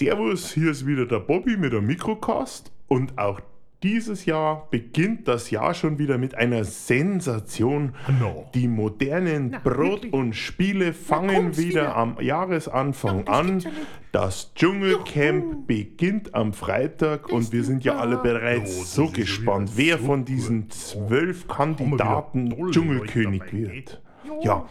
Servus, hier ist wieder der Bobby mit dem Mikrocast und auch dieses Jahr beginnt das Jahr schon wieder mit einer Sensation. No. Die modernen Na, Brot- wirklich? und Spiele fangen wieder, wieder. am Jahresanfang Ja, das an. ja. Das Dschungelcamp beginnt am Freitag und wir sind ja alle bereits das so gespannt, wer von super. diesen zwölf wieder Kandidaten Dschungelkönig wird. Ja,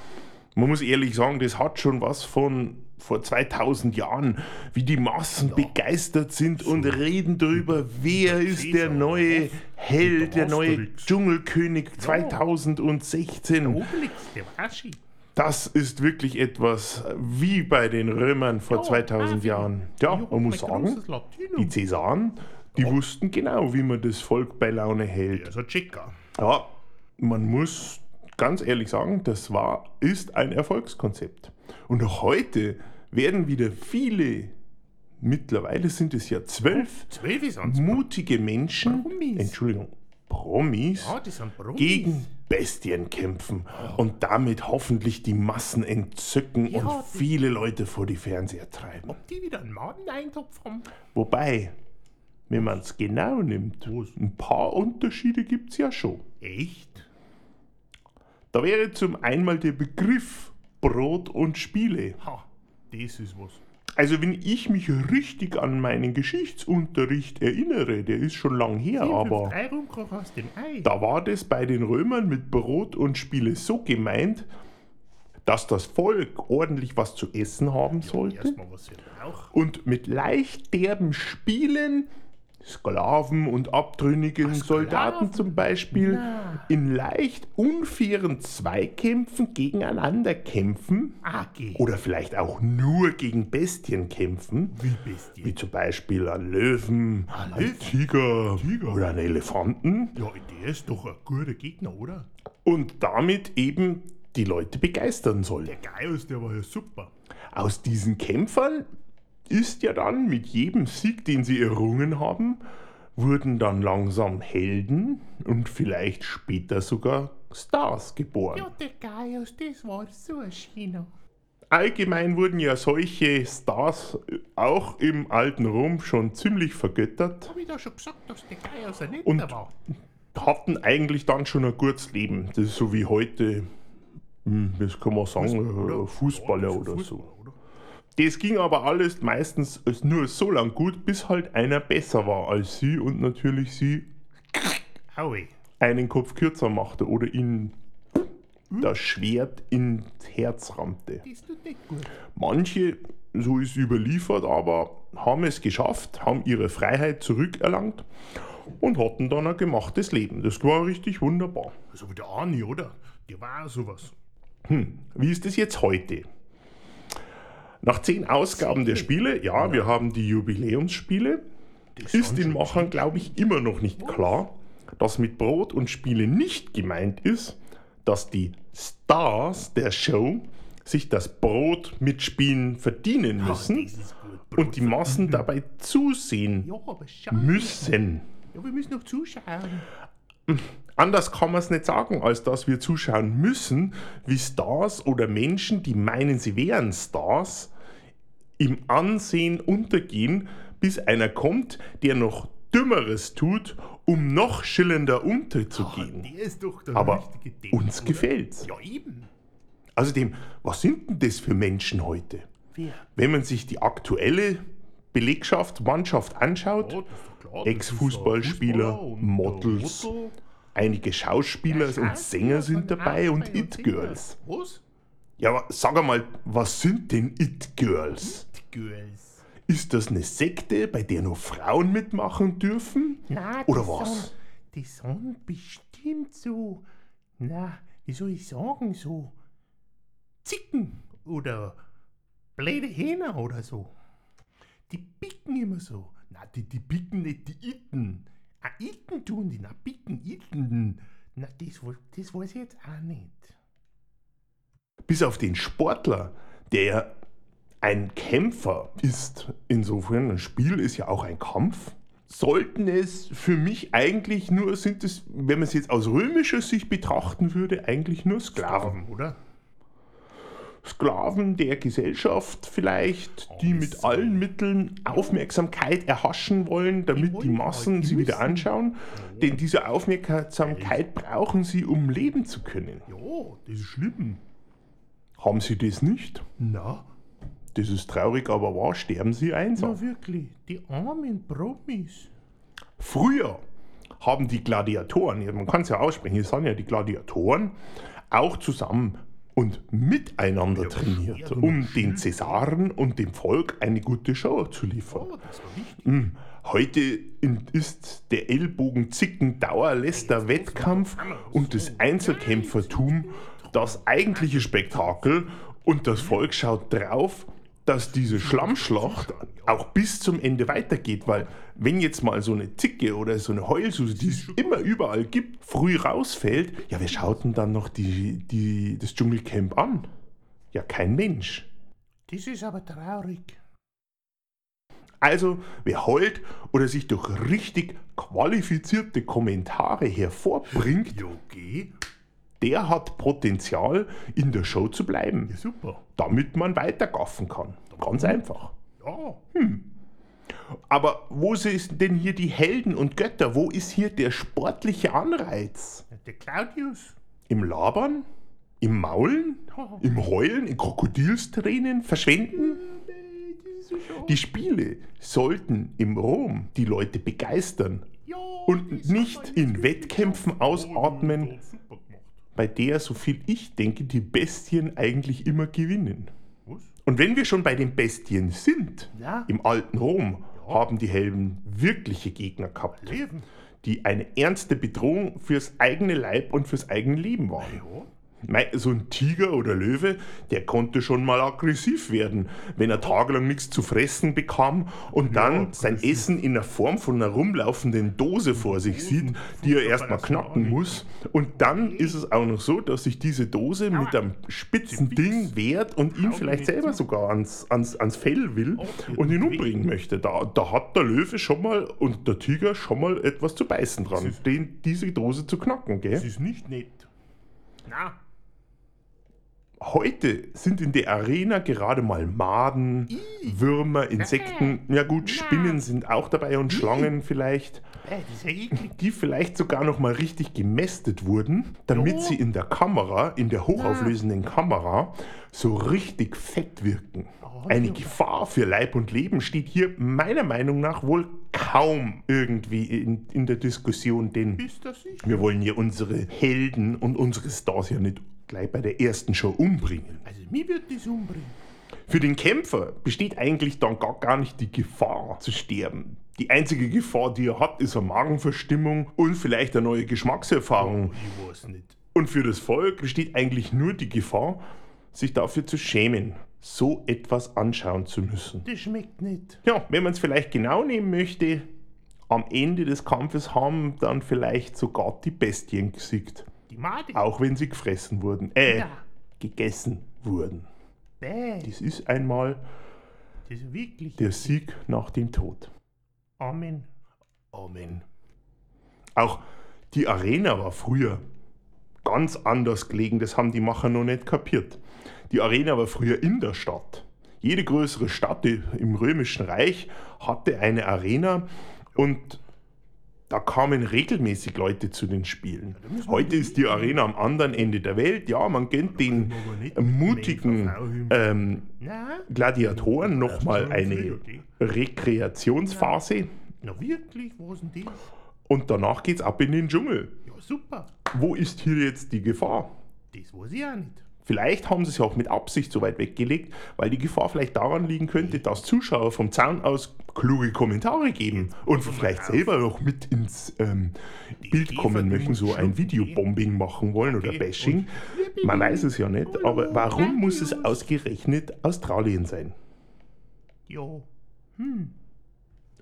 man muss ehrlich sagen, das hat schon was von vor 2000 Jahren, wie die Massen begeistert sind und reden darüber, wer ist der neue? Held, der neue Asterix. Dschungelkönig 2016. Obelix, der Waschi. Das ist wirklich etwas wie bei den Römern vor Ja, 2000 Avi. Jahren. Ja, Ja, man muss sagen, die Cäsaren, die wussten genau, wie man das Volk bei Laune hält. Also Checker. Ja, man muss ganz ehrlich sagen, das war, ist ein Erfolgskonzept. Und auch heute werden wieder viele, mittlerweile sind es ja zwölf, mutige Menschen, Promis. Entschuldigung, Promis, Ja, Promis. gegen Bestien kämpfen und damit hoffentlich die Massen entzücken Ja, und viele Leute vor die Fernseher treiben. Ob die wieder einen Madeneintopf haben? Wobei, wenn man es genau nimmt, ein paar Unterschiede gibt es ja schon. Echt? Da wäre zum einen der Begriff Brot und Spiele. Ha, das ist was. Also wenn ich mich richtig an meinen Geschichtsunterricht erinnere, der ist schon lang her, aber da war das bei den Römern mit Brot und Spiele so gemeint, dass das Volk ordentlich was zu essen haben sollte und mit leicht derben Spielen Sklaven und abtrünnigen Soldaten zum Beispiel in leicht unfairen Zweikämpfen gegeneinander kämpfen AG. oder vielleicht auch nur gegen Bestien kämpfen, Wie Bestie. wie zum Beispiel einen Löwen, einen Löwen? Tiger, Tiger. oder einen Elefanten Ja, der ist doch ein guter Gegner, oder? und damit eben die Leute begeistern soll. Der Gaius, der war ja super. Aus diesen Kämpfern ist ja dann mit jedem Sieg, den sie errungen haben, wurden dann langsam Helden und vielleicht später sogar Stars geboren. Ja, der Gaius, das war so ein China. Allgemein wurden ja solche Stars auch im alten Rom schon ziemlich vergöttert, Hab ich da schon gesagt, dass der Gaius ein netter Und- war? hatten eigentlich dann schon ein gutes Leben. Das ist so wie heute, hm, das kann man sagen, Fußballer oder so. Oder? Das ging aber alles meistens nur so lang gut, bis halt einer besser war als sie und natürlich sie Aui. einen Kopf kürzer machte oder ihnen das Schwert ins Herz rammte. Das tut nicht gut. Manche, so ist überliefert, aber haben es geschafft, haben ihre Freiheit zurückerlangt und hatten dann ein gemachtes Leben. Das war richtig wunderbar. Also wie der Arni, oder? Der war auch sowas. Wie ist es jetzt heute? Nach zehn Ausgaben der Spiele, ja, wir haben die Jubiläumsspiele, ist den Machern, glaube ich, immer noch nicht klar, dass mit Brot und Spiele nicht gemeint ist, dass die Stars der Show sich das Brot mit Spielen verdienen müssen und die Massen dabei zusehen müssen. Ja, wir müssen noch zuschauen. Anders kann man es nicht sagen, als dass wir zuschauen müssen, wie Stars oder Menschen, die meinen, sie wären Stars, im Ansehen untergehen, bis einer kommt, der noch Dümmeres tut, um noch schillernder unterzugehen. Doch der Aber Depp, uns oder? gefällt's. Ja, eben. Außerdem, was sind denn das für Menschen heute? Wer? Wenn man sich die aktuelle Belegschaft, Mannschaft anschaut, ist Ex-Fußballspieler, Models. ein Model. einige Schauspieler und Sänger sind dabei und Aufbau und It-Girls. Was? Ja, aber sag einmal, was sind denn It-Girls? Girls. Ist das eine Sekte, bei der nur Frauen mitmachen dürfen? Na, Oder die was? Die sind bestimmt so, na, wie soll ich sagen, so Zicken oder blöde Hähner oder so. Die picken immer so. Na, die, die picken nicht die Itten. Ah, Itten tun die, na, picken, Itten. Na, das, das weiß ich jetzt auch nicht. Bis auf den Sportler, der ein Kämpfer ist. Insofern, ein Spiel ist ja auch ein Kampf. Sollten es für mich eigentlich nur, sind es, wenn man es jetzt aus römischer Sicht betrachten würde, eigentlich nur Sklaven. Sklaven, oder? Sklaven der Gesellschaft vielleicht, die mit allen Mitteln Aufmerksamkeit erhaschen wollen, damit die Massen sie wieder anschauen. Denn diese Aufmerksamkeit brauchen sie, um leben zu können. Ja, das ist schlimm. Haben sie das nicht? Na, Das ist traurig, aber wahr, sterben sie einsam. Na wirklich, die armen Promis. Früher haben die Gladiatoren, ja, man kann es ja aussprechen, hier sind ja die Gladiatoren, auch zusammen und miteinander trainiert, ja, um den Cäsaren und dem Volk eine gute Show zu liefern. oh, das war. Hm, Heute ist der Ellbogenzicken Dauerläster Wettkampf und das Einzelkämpfertum das eigentliche Spektakel und das Volk schaut drauf, dass diese Schlammschlacht auch bis zum Ende weitergeht, weil wenn jetzt mal so eine Zicke oder so eine Heulsuse, die es immer überall gibt, früh rausfällt, ja, wer schaut denn dann noch die, die, das Dschungelcamp an? Ja, kein Mensch. Das ist aber traurig. Also, wer heult oder sich durch richtig qualifizierte Kommentare hervorbringt, okay. Der hat Potenzial, in der Show zu bleiben, Ja, super. damit man weitergaffen kann. Ganz einfach. Ja, Aber wo sind denn hier die Helden und Götter? Wo ist hier der sportliche Anreiz? Der Claudius. Im Labern? Im Maulen? Im Heulen? In Krokodilstränen? Verschwenden? Die Spiele sollten im Rom die Leute begeistern und nicht in Wettkämpfen ausatmen. Bei der, so viel ich denke, die Bestien eigentlich immer gewinnen. Was? Und wenn wir schon bei den Bestien sind, Ja. im alten Rom haben die Helden wirkliche Gegner gehabt, Leben. die eine ernste Bedrohung fürs eigene Leib und fürs eigene Leben waren. Ja. Mei, So ein Tiger oder Löwe, der konnte schon mal aggressiv werden, wenn er tagelang nichts zu fressen bekam und dann sein aggressiv. Essen in der Form von einer rumlaufenden Dose vor sich sieht, die er erstmal knacken muss. Und dann ist es auch noch so, dass sich diese Dose mit einem spitzen Ding wehrt und ihn vielleicht selber sogar ans, ans, ans Fell will und ihn umbringen möchte. Da, da hat der Löwe schon mal und der Tiger schon mal etwas zu beißen dran, den, diese Dose zu knacken, gell? Das ist nicht nett. Na, Heute sind in der Arena gerade mal Maden, Würmer, Insekten, ja gut, Spinnen sind auch dabei und Schlangen vielleicht, äh, die vielleicht sogar noch mal richtig gemästet wurden, damit sie in der Kamera, in der hochauflösenden Kamera, so richtig fett wirken. Eine Gefahr für Leib und Leben steht hier meiner Meinung nach wohl kaum irgendwie in, in der Diskussion, denn wir wollen ja unsere Helden und unsere Stars ja nicht gleich bei der ersten Show umbringen. Also, mir wird das umbringen. Für den Kämpfer besteht eigentlich dann gar, gar nicht die Gefahr zu sterben. Die einzige Gefahr, die er hat, ist eine Magenverstimmung und vielleicht eine neue Geschmackserfahrung. Ich weiß nicht. Und für das Volk besteht eigentlich nur die Gefahr, sich dafür zu schämen, so etwas anschauen zu müssen. Das schmeckt nicht. Ja, wenn man es vielleicht genau nehmen möchte, am Ende des Kampfes haben dann vielleicht sogar die Bestien gesiegt. Made. Auch wenn sie gefressen wurden. Äh, Ja. gegessen wurden. Bäh, Das ist einmal das ist wirklich. der Sieg nach dem Tod. Amen. Amen. Auch die Arena war früher ganz anders gelegen, das haben die Macher noch nicht kapiert. Die Arena war früher in der Stadt. Jede größere Stadt im Römischen Reich hatte eine Arena und da kamen regelmäßig Leute zu den Spielen. Heute ist die Arena am anderen Ende der Welt. Ja, man gönnt den mutigen ähm, Gladiatoren nochmal eine Rekreationsphase na wirklich, was denn das? und danach geht's ab in den Dschungel. Ja, super. Wo ist hier jetzt die Gefahr? Das weiß ich auch nicht. Vielleicht haben sie es auch mit Absicht so weit weggelegt, weil die Gefahr vielleicht daran liegen könnte, dass Zuschauer vom Zaun aus kluge Kommentare geben und vielleicht selber noch mit ins ähm, Bild kommen möchten, so ein Videobombing machen wollen oder Bashing. Man weiß es ja nicht, aber warum muss es ausgerechnet Australien sein? Ja,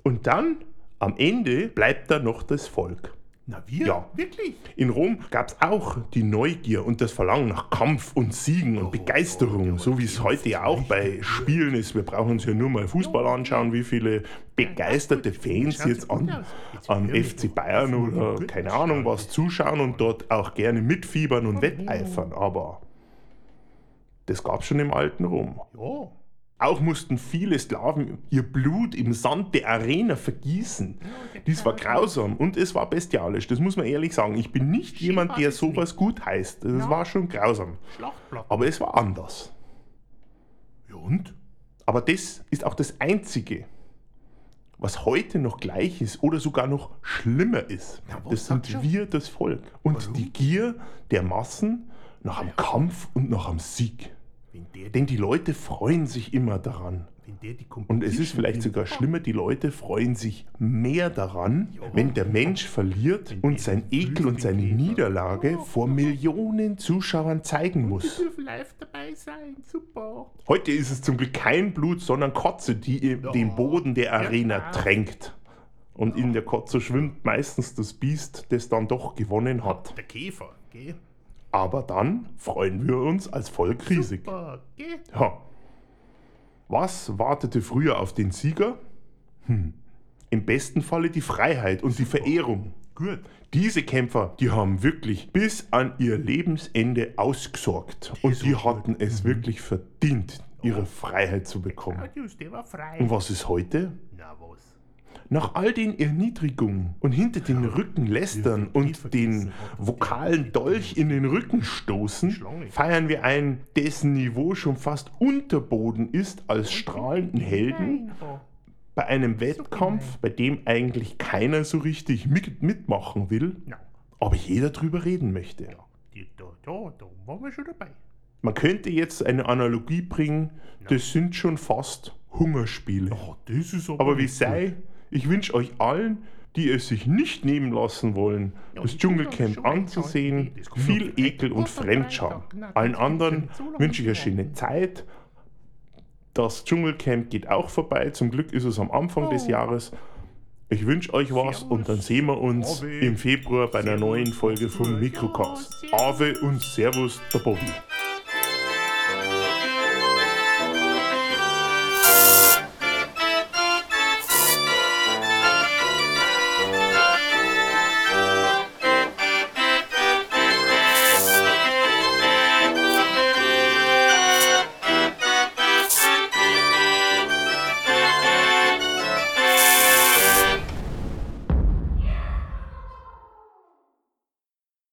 Und dann, am Ende, bleibt da noch das Volk. Na, wir? Ja. wirklich. In Rom gab es auch die Neugier und das Verlangen nach Kampf und Siegen und Begeisterung, so wie es heute ja auch bei Spielen ist. Wir brauchen uns ja nur mal Fußball anschauen, wie viele begeisterte Fans jetzt an, an FC Bayern oder keine Ahnung was zuschauen und dort auch gerne mitfiebern und wetteifern. Aber Das gab schon im alten Rom. Ja. Auch mussten viele Sklaven ihr Blut im Sand der Arena vergießen. Dies war grausam und es war bestialisch, das muss man ehrlich sagen. Ich bin nicht jemand, der sowas gut heißt. Ja. war schon grausam. Aber es war anders. Ja und? Aber das ist auch das Einzige, was heute noch gleich ist oder sogar noch schlimmer ist. Das sind wir, das Volk. Und die Gier der Massen nach einem Kampf und nach einem Sieg. Denn die Leute freuen sich immer daran. Und es ist vielleicht sogar schlimmer, die Leute freuen sich mehr daran, wenn der Mensch verliert und sein Ekel und seine Niederlage vor Millionen Zuschauern zeigen muss. live dabei sein. Super. Heute ist es zum Glück kein Blut, sondern Kotze, die den Boden der Arena tränkt. Und in der Kotze schwimmt meistens das Biest, das dann doch gewonnen hat. Der Käfer, gell? Aber dann freuen wir uns als Volk riesig. Super, gell? Ja. Was wartete früher auf den Sieger? Hm. Im besten Falle die Freiheit und die Verehrung. Gut. Diese Kämpfer, die haben wirklich bis an ihr Lebensende ausgesorgt. Und ist die hatten es wirklich verdient, ihre Freiheit zu bekommen. Und was ist heute? Na was? Nach all den Erniedrigungen und hinter den Rücken lästern und den vokalen Dolch in den Rücken stoßen, feiern wir einen, dessen Niveau schon fast Unterboden ist, als strahlenden Helden. Aber bei einem Wettkampf, bei dem eigentlich keiner so richtig mit, mitmachen will, aber jeder drüber reden möchte. Man könnte jetzt eine Analogie bringen, das sind schon fast Hungerspiele. Oh, Aber wie sei, ich wünsche euch allen, die es sich nicht nehmen lassen wollen, das Dschungelcamp Dschungel- anzusehen, viel Ekel und Fremdscham. Allen anderen wünsche ich eine schöne. Zeit. Das Dschungelcamp geht auch vorbei. Zum Glück ist es am Anfang des Oh. Jahres. Ich wünsche euch was und dann sehen wir uns im Februar bei einer neuen Folge vom Mikrocast. Ave und Servus, der Bobby.